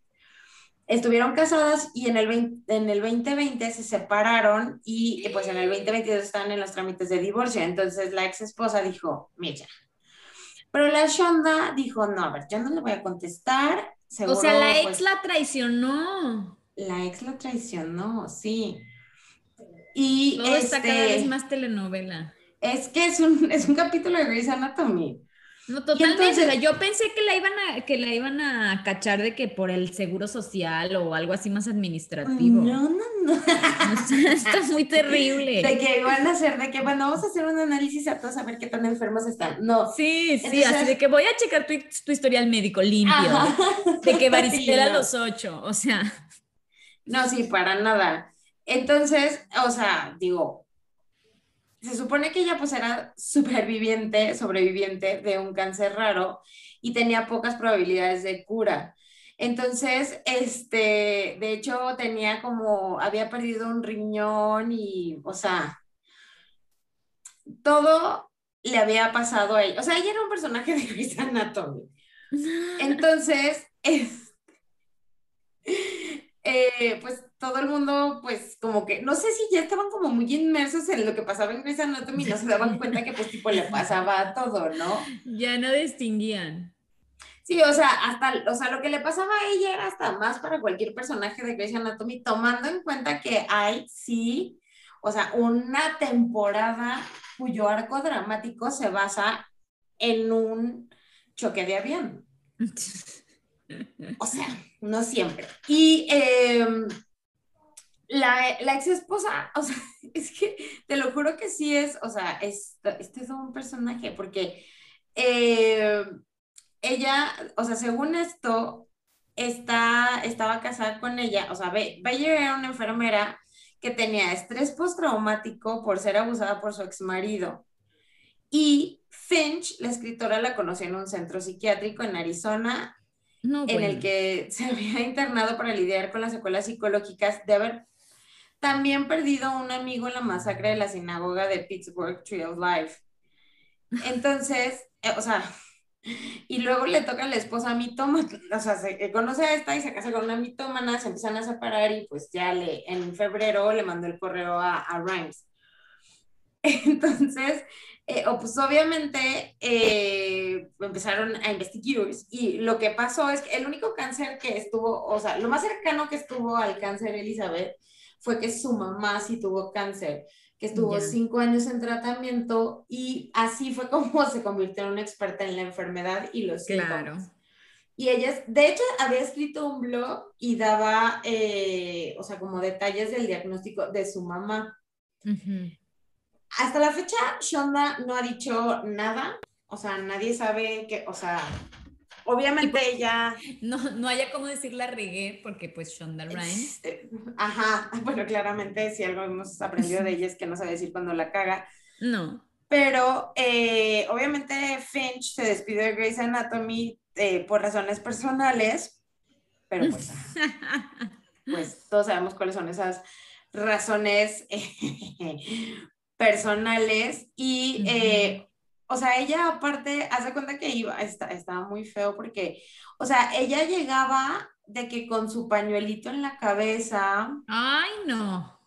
Estuvieron casadas y en el, en el 2020 se separaron y pues en el 2022 están en los trámites de divorcio. Entonces la ex esposa dijo, mira, pero la Shonda dijo, no, a ver, yo no le voy a contestar. o sea, la ex pues la traicionó. La ex la traicionó, sí. Y Todo está cada vez este más telenovela. Es que es un, es un capítulo de Grey's Anatomy. No, totalmente. yo pensé que la iban a, que la iban a cachar de que por el seguro social o algo así más administrativo. No, no, no. está muy terrible. De que iban a hacer, de que bueno, vamos a hacer un análisis a todos a ver qué tan enfermos están. No. Sí, sí, así de que voy a checar tu, tu historial médico limpio. De que varicela a los ocho, o sea. No, sí, para nada. Entonces, o sea, digo, se supone que ella pues era superviviente, sobreviviente de un cáncer raro y tenía pocas probabilidades de cura. Entonces, este, de hecho tenía como, había perdido un riñón y, o sea, todo le había pasado a ella. O sea, ella era un personaje de Grey's Anatomy. Entonces, es, eh, pues todo el mundo, pues como que, no sé si ya estaban como muy inmersos en lo que pasaba en Grey's Anatomy y no se daban cuenta que pues tipo le pasaba a todo, ¿no? Ya no distinguían. Sí, o sea, hasta, o sea, lo que le pasaba a ella era hasta más para cualquier personaje de Grey's Anatomy, tomando en cuenta que hay, sí, o sea, una temporada cuyo arco dramático se basa en un choque de avión. O sea, no siempre. Y eh, la, ex esposa, o sea, es que te lo juro que sí es, o sea, este es un personaje, porque eh, ella, o sea, según esto, está, estaba casada con ella, o sea, Bayer era una enfermera que tenía estrés postraumático por ser abusada por su ex marido. Y Finch, la escritora, la conoció en un centro psiquiátrico en Arizona, en el que se había internado para lidiar con las secuelas psicológicas de haber también perdido un amigo en la masacre de la sinagoga de Pittsburgh Tree of Life. Entonces, eh, o sea, y luego le toca a la esposa mitómana, o sea, se eh, conoce a esta y se casa con una mitómana, se empiezan a separar y pues ya le, en febrero le mandó el correo a, a Rhymes. Entonces, eh, pues obviamente empezaron a investigar y lo que pasó es que el único cáncer que estuvo, o sea, lo más cercano que estuvo al cáncer Elizabeth fue que su mamá sí tuvo cáncer, que estuvo cinco años en tratamiento y así fue como se convirtió en una experta en la enfermedad y los claro. Y ella, de hecho, había escrito un blog y daba, eh, o sea, como detalles del diagnóstico de su mamá. Hasta la fecha, Shonda no ha dicho nada, o sea, nadie sabe que, o sea, obviamente pues, ella... No, no haya como decir la regué porque pues Shonda Rhimes. Este, ajá, bueno, claramente si algo hemos aprendido de ella es que no sabe decir cuando la caga. No. Pero eh, obviamente Finch se despidió de Grey's Anatomy eh, por razones personales, pero pues, pues todos sabemos cuáles son esas razones personales y o sea, ella aparte, hace cuenta que iba, está, estaba muy feo porque, o sea, ella llegaba de que con su pañuelito en la cabeza. Ay, no.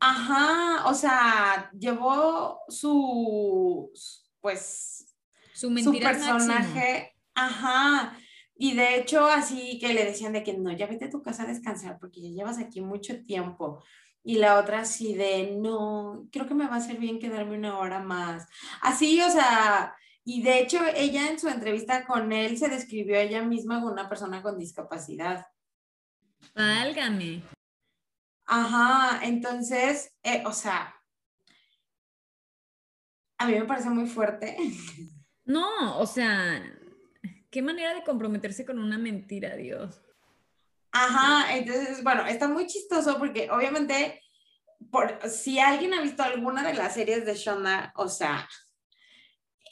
Ajá, o sea, llevó su, pues, su, mentira su personaje, ajá. Y de hecho, así que le decían de que no, ya vete a tu casa a descansar porque ya llevas aquí mucho tiempo y la otra así de, no, creo que me va a hacer bien quedarme una hora más. Así, o sea, y de hecho ella en su entrevista con él se describió a ella misma como una persona con discapacidad. Válgame. Ajá, entonces, eh, o sea, a mí me parece muy fuerte. No, o sea, qué manera de comprometerse con una mentira, Dios. Ajá, entonces, bueno, está muy chistoso porque obviamente, por, si alguien ha visto alguna de las series de Shonda, o sea,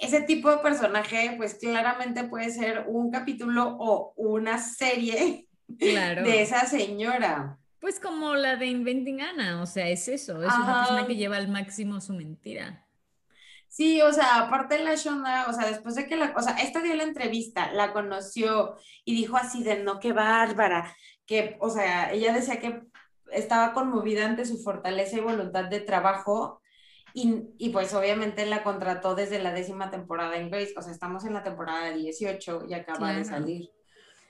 ese tipo de personaje, pues claramente puede ser un capítulo o una serie de esa señora. Pues como la de Inventing Anna, o sea, es eso, es una persona que lleva al máximo su mentira. Sí, o sea, aparte de la Shonda, o sea, después de que la, o sea, esta dio la entrevista, la conoció y dijo así de, no, qué bárbara, que, o sea, ella decía que estaba conmovida ante su fortaleza y voluntad de trabajo y, y, pues obviamente la contrató desde la décima temporada en Grace, o sea, estamos en la temporada 18 y acaba de salir.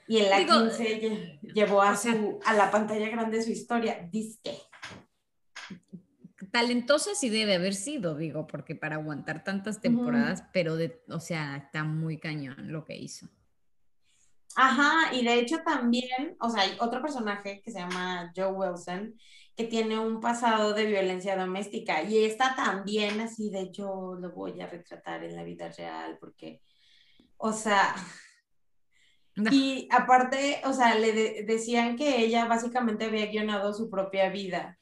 Y en la 15 llevó a, su, a la pantalla grande su historia, disque. talentosa sí debe haber sido, digo, porque para aguantar tantas temporadas, pero de, o sea, está muy cañón lo que hizo. Ajá, y de hecho también, o sea, hay otro personaje que se llama Joe Wilson, que tiene un pasado de violencia doméstica y está también así de yo lo voy a retratar en la vida real porque, o sea, y aparte, o sea, le decían que ella básicamente había guionado su propia vida.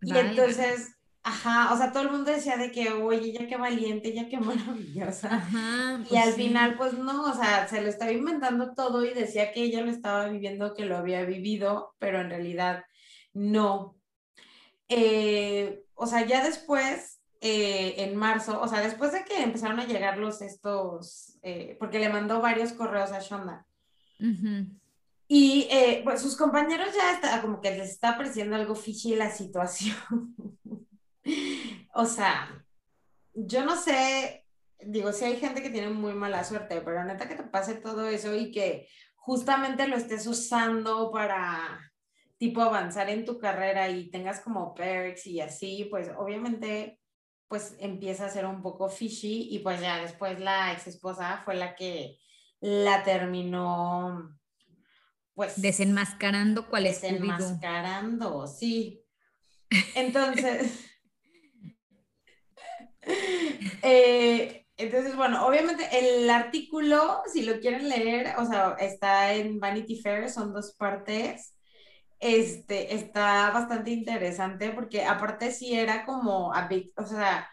Y entonces, ajá, o sea, todo el mundo decía de que, oye, ella qué valiente, ella qué maravillosa. Ajá, y pues al final, pues no, o sea, se lo estaba inventando todo y decía que ella lo estaba viviendo, que lo había vivido, pero en realidad no. Eh, o sea, ya después, eh, en marzo, o sea, después de que empezaron a llegar los estos, eh, porque le mandó varios correos a Shonda. Y eh, pues sus compañeros ya está, como que les está pareciendo algo fishy la situación. o sea, yo no sé, digo, si hay gente que tiene muy mala suerte, pero neta que te pase todo eso y que justamente lo estés usando para tipo avanzar en tu carrera y tengas como perks y así, pues obviamente pues empieza a ser un poco fishy y pues ya después la ex esposa fue la que la terminó pues... Desenmascarando cuál es Desenmascarando, sí. Entonces... Eh, entonces, bueno, obviamente el artículo, si lo quieren leer, o sea, está en Vanity Fair, son dos partes. Este, está bastante interesante porque aparte sí era como, a big, o sea,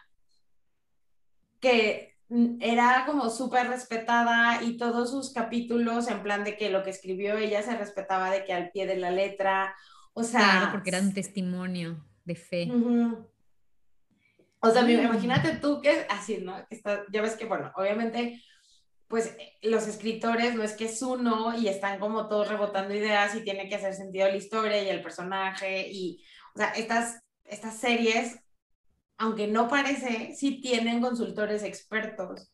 que era como súper respetada y todos sus capítulos en plan de que lo que escribió ella se respetaba de que al pie de la letra, o sea... Claro, porque era un testimonio de fe. O sea, mm. imagínate tú que así, ¿no? está, ya ves que, bueno, obviamente, pues los escritores no es que es uno y están como todos rebotando ideas y tiene que hacer sentido la historia y el personaje y, o sea, estas, estas series aunque no parece, sí tienen consultores expertos,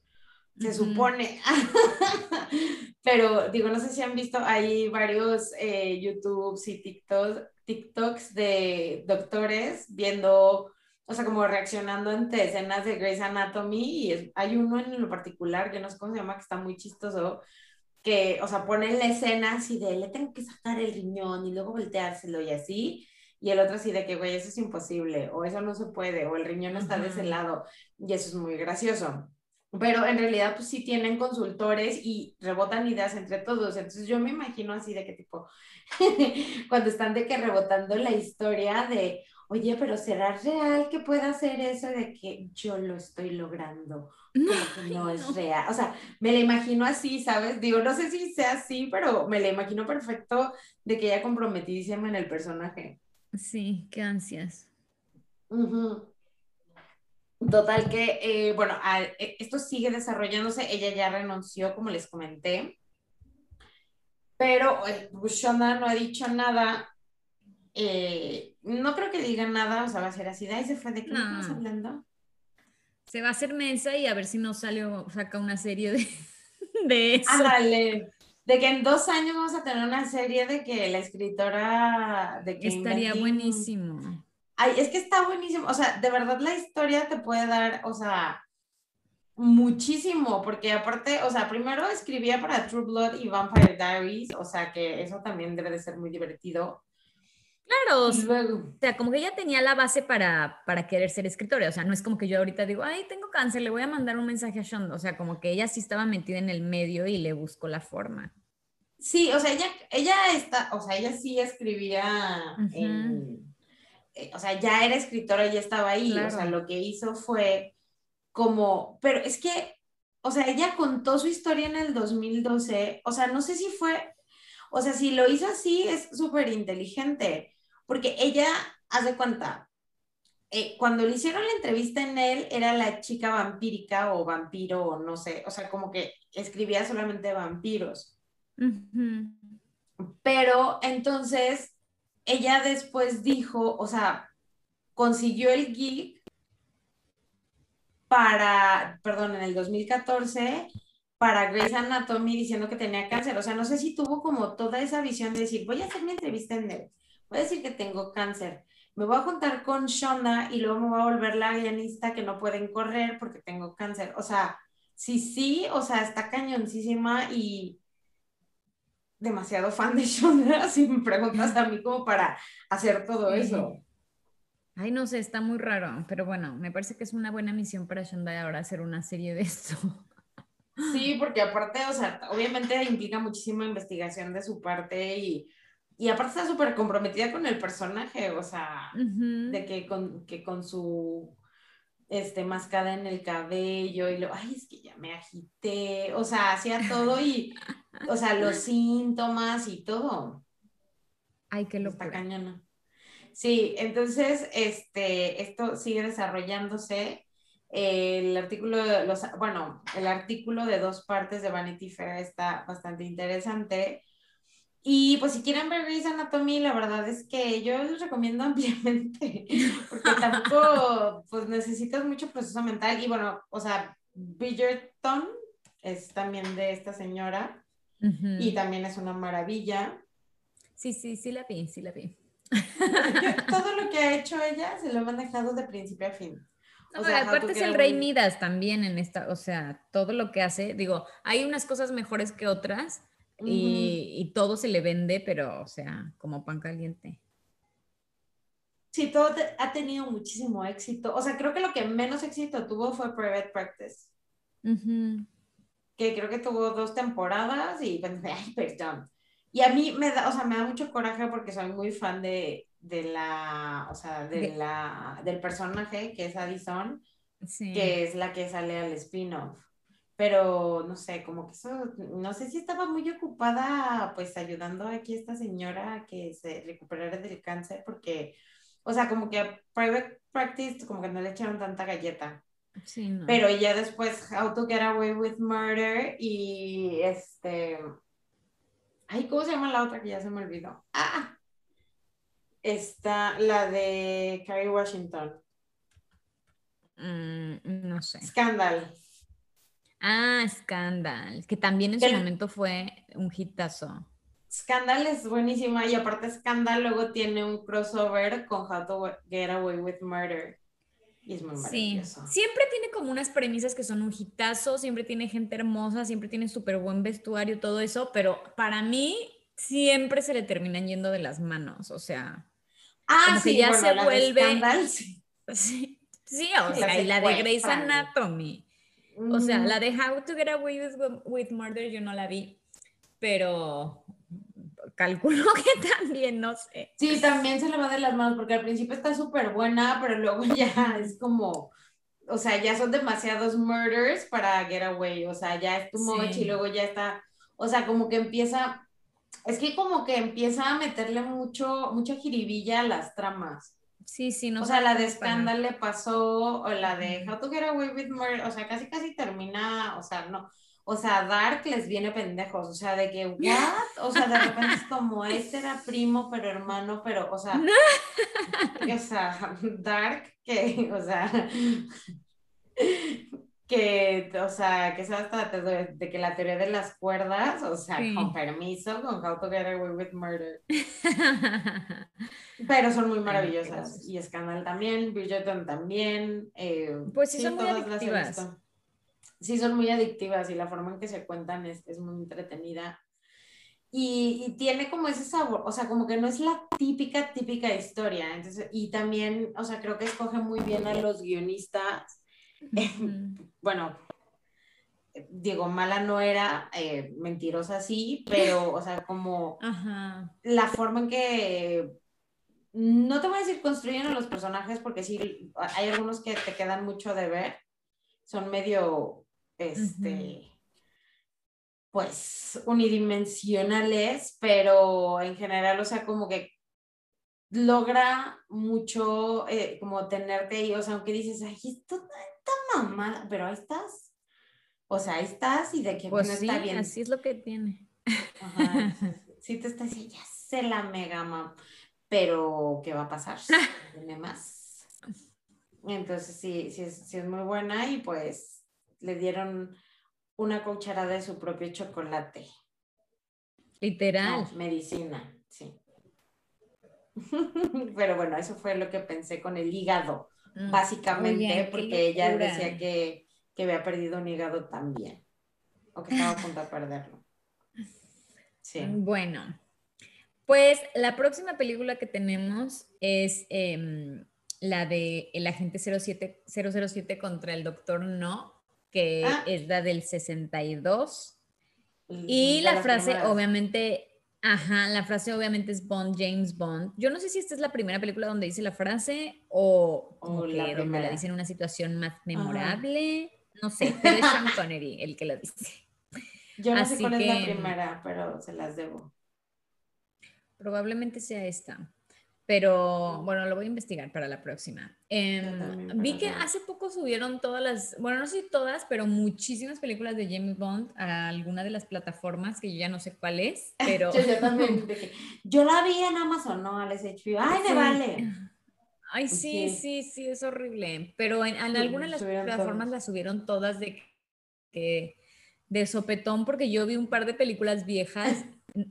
se supone. Pero digo, no sé si han visto, hay varios eh, YouTubes y TikToks, TikToks de doctores viendo, o sea, como reaccionando ante escenas de Grey's Anatomy y hay uno en lo particular, que no sé cómo se llama, que está muy chistoso, que, o sea, ponen la escena así de, le tengo que sacar el riñón y luego volteárselo y así, y el otro así de que, güey, eso es imposible, o eso no se puede, o el riñón está de ese lado, y eso es muy gracioso. Pero en realidad, pues sí tienen consultores y rebotan ideas entre todos. Entonces yo me imagino así de que tipo, cuando están de que rebotando la historia de, oye, pero ¿será real que pueda hacer eso de que yo lo estoy logrando? No, no es real. O sea, me la imagino así, ¿sabes? Digo, no sé si sea así, pero me la imagino perfecto de que ella comprometidísima en el personaje. Sí, qué ansias. Total que, eh, bueno, e, esto sigue desarrollándose, ella ya renunció, como les comenté, pero eh, Shonda no ha dicho nada, eh, no creo que diga nada, o sea, va a ser así, de ahí se fue, ¿de qué estamos hablando? Se va a hacer mesa y a ver si no salió, saca una serie de, de eso. Ándale de que en dos años vamos a tener una serie de que la escritora de que estaría buenísimo. Ay, es que está buenísimo, o sea, de verdad la historia te puede dar, o sea, muchísimo, porque aparte, o sea, primero escribía para True Blood y Vampire Diaries, o sea, que eso también debe de ser muy divertido. Claro, o sea, como que ella tenía la base para, para querer ser escritora, o sea, no es como que yo ahorita digo, ay, tengo cáncer, le voy a mandar un mensaje a Shonda, o sea, como que ella sí estaba metida en el medio y le buscó la forma. Sí, o sea, ella, ella está, o sea, ella sí escribía eh, o sea, ya era escritora, ya estaba ahí, o sea, lo que hizo fue como, pero es que, o sea, ella contó su historia en el 2012, o sea, no sé si fue, o sea, si lo hizo así es súper inteligente, porque ella, hace cuenta, eh, cuando le hicieron la entrevista en él, era la chica vampírica o vampiro o no sé, o sea, como que escribía solamente vampiros. Pero entonces, ella después dijo, o sea, consiguió el gig para, perdón, en el 2014 para Grey's Anatomy diciendo que tenía cáncer. O sea, no sé si tuvo como toda esa visión de decir, voy a hacer mi entrevista en él, voy a decir que tengo cáncer. me voy a juntar con Shonda y luego me voy a volver la guionista que no pueden correr porque tengo cáncer. O sea, sí, sí, o sea, está cañoncísima y demasiado fan de Shonda, si me preguntas a mí como para hacer todo eso. Ay, no sé, está muy raro, pero bueno, me parece que es una buena misión para Shonda ahora hacer una serie de esto. Sí, porque aparte, o sea, obviamente implica muchísima investigación de su parte y, y aparte está súper comprometida con el personaje, o sea, de que con, que con su este, mascada en el cabello y lo, ay, es que ya me agité, o sea, hacía todo y, o sea, los síntomas y todo. Ay, qué locura. Está cañona. Sí, entonces, este, esto sigue desarrollándose. El artículo, de los, bueno, el artículo de dos partes de Vanity Fair está bastante interesante. Y pues si quieren ver Grey's Anatomy, la verdad es que yo les recomiendo ampliamente, porque tampoco pues necesitas mucho proceso mental. Y bueno, o sea, Bridgerton es también de esta señora y también es una maravilla. Sí, sí, sí la vi, sí la vi. todo lo que ha hecho ella se lo ha manejado de principio a fin. O sea, aparte es el rey Midas también en esta, o sea, todo lo que hace, digo, hay unas cosas mejores que otras y, todo se le vende, pero, o sea, como pan caliente. Sí, todo ha tenido muchísimo éxito. O sea, creo que lo que menos éxito tuvo fue Private Practice. Que creo que tuvo dos temporadas y ay, perdón. Y a mí me da, o sea, me da mucho coraje porque soy muy fan de, de la, o sea, de, la, del personaje que es Addison, que es la que sale al spin-off. Pero no sé, como que eso, no sé si estaba muy ocupada pues ayudando aquí a esta señora a que se recuperara del cáncer porque, o sea, como que a Private Practice como que no le echaron tanta galleta. Sí, no. Pero ya después How to Get Away with Murder y este Ay, ¿cómo se llama la otra que ya se me olvidó? Ah, está la de Carrie Washington. Mm, no sé. Scandal. Ah, Scandal, que también en su momento fue un hitazo. Scandal es buenísima y aparte Scandal luego tiene un crossover con How to Get Away with Murder. Y es muy. Sí, siempre tiene como unas premisas que son un hitazo, siempre tiene gente hermosa, siempre tiene súper buen vestuario, todo eso, pero para mí siempre se le terminan yendo de las manos, o sea, ah, sí, ya se vuelve... sí. sí, o sea, y la de Grey's Anatomy. O sea, la de How to Get Away with Murder yo no la vi, pero calculo que también, no sé. Sí, también se le va de las manos porque al principio está súper buena, pero luego ya es como, o sea, ya son demasiados murders para Get Away, o sea, ya es tu much y luego ya está, o sea, como que empieza, es que como que empieza a meterle mucho, mucha jiribilla a las tramas. Sí, sí, no. O sea, la de Scandal le pasó, o la de How to Get Away with Murder, o sea, casi casi termina, o sea, no, o sea, Dark les viene pendejos, o sea, de que, ¿what? O sea, de repente es como, este era primo, pero hermano, pero, o sea, o sea, Dark, que, o sea, que, o sea, que es hasta de, que la teoría de las cuerdas, o sea, con permiso, con How to Get Away with Murder. Pero son muy maravillosas. Y Scandal también, Bridgerton también. Eh, pues sí, son muy adictivas sí son muy adictivas y la forma en que se cuentan es, es muy entretenida. Y, y, tiene como ese sabor, o sea, como que no es la típica, típica historia. Entonces, y también, o sea, creo que escoge muy bien a los guionistas. bueno, digo, mala no era, eh, mentirosa sí, pero, o sea, como la forma en que, no te voy a decir construyen a los personajes, porque sí, hay algunos que te quedan mucho de ver, son medio este, pues, unidimensionales, pero en general, o sea, como que logra mucho eh, como tenerte ahí, o sea, aunque dices, ay, esto está mamá, pero ahí estás. O sea, ahí estás y de que pues está bien. Así es lo que tiene. sí, te estás diciendo, ya sé la mega mamá, pero ¿qué va a pasar? Tiene más. Entonces, sí, sí es, sí es muy buena y pues le dieron una cucharada de su propio chocolate. Literal. medicina, sí. Pero bueno, eso fue lo que pensé con el hígado, mm, básicamente, porque ella decía que, que había perdido un hígado también, o que estaba a punto de perderlo. Sí. Bueno, pues la próxima película que tenemos es em, la de El Agente 07, 007 contra el Doctor No, que ah. es la del 62. Y la frase, obviamente, ajá, la frase obviamente es Bond, James Bond. Yo no sé si esta es la primera película donde dice la frase o, la donde la dice en una situación más memorable. No sé, pero es Sean Connery el que la dice. Yo no sé cuál es la primera, pero se las debo. Probablemente sea esta. Pero bueno, lo voy a investigar para la próxima. Em, vi que hace poco subieron todas las, bueno, no sé todas, pero muchísimas películas de James Bond a alguna de las plataformas que yo ya no sé cuál es, pero... yo, también, yo la vi en Amazon, ¿no? Al HBO. Ay, me vale. Ay, sí, sí, sí, es horrible. Pero en, en algunas de las plataformas las subieron todas de que de sopetón, porque yo vi un par de películas viejas.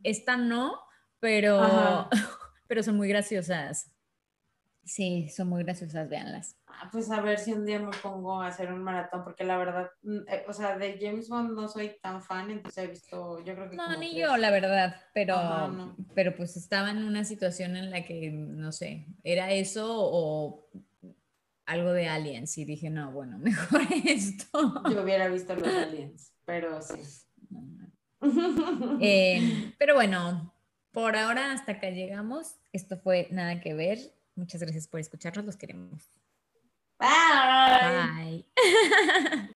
Esta no, pero, pero son muy graciosas. Sí, son muy graciosas, véanlas. Ah, pues a ver si un día me pongo a hacer un maratón, porque la verdad, mm, eh, o sea, de James Bond no soy tan fan, entonces he visto, yo creo que... No, ni yo, la verdad, pero, pero pues estaba en una situación en la que, no sé, era eso o algo de aliens y dije, no, bueno, mejor esto. Yo hubiera visto los aliens, pero sí. Eh, pero bueno, por ahora hasta acá llegamos. Esto fue Nada que ver. Muchas gracias por escucharnos. Los queremos. Bye. Bye.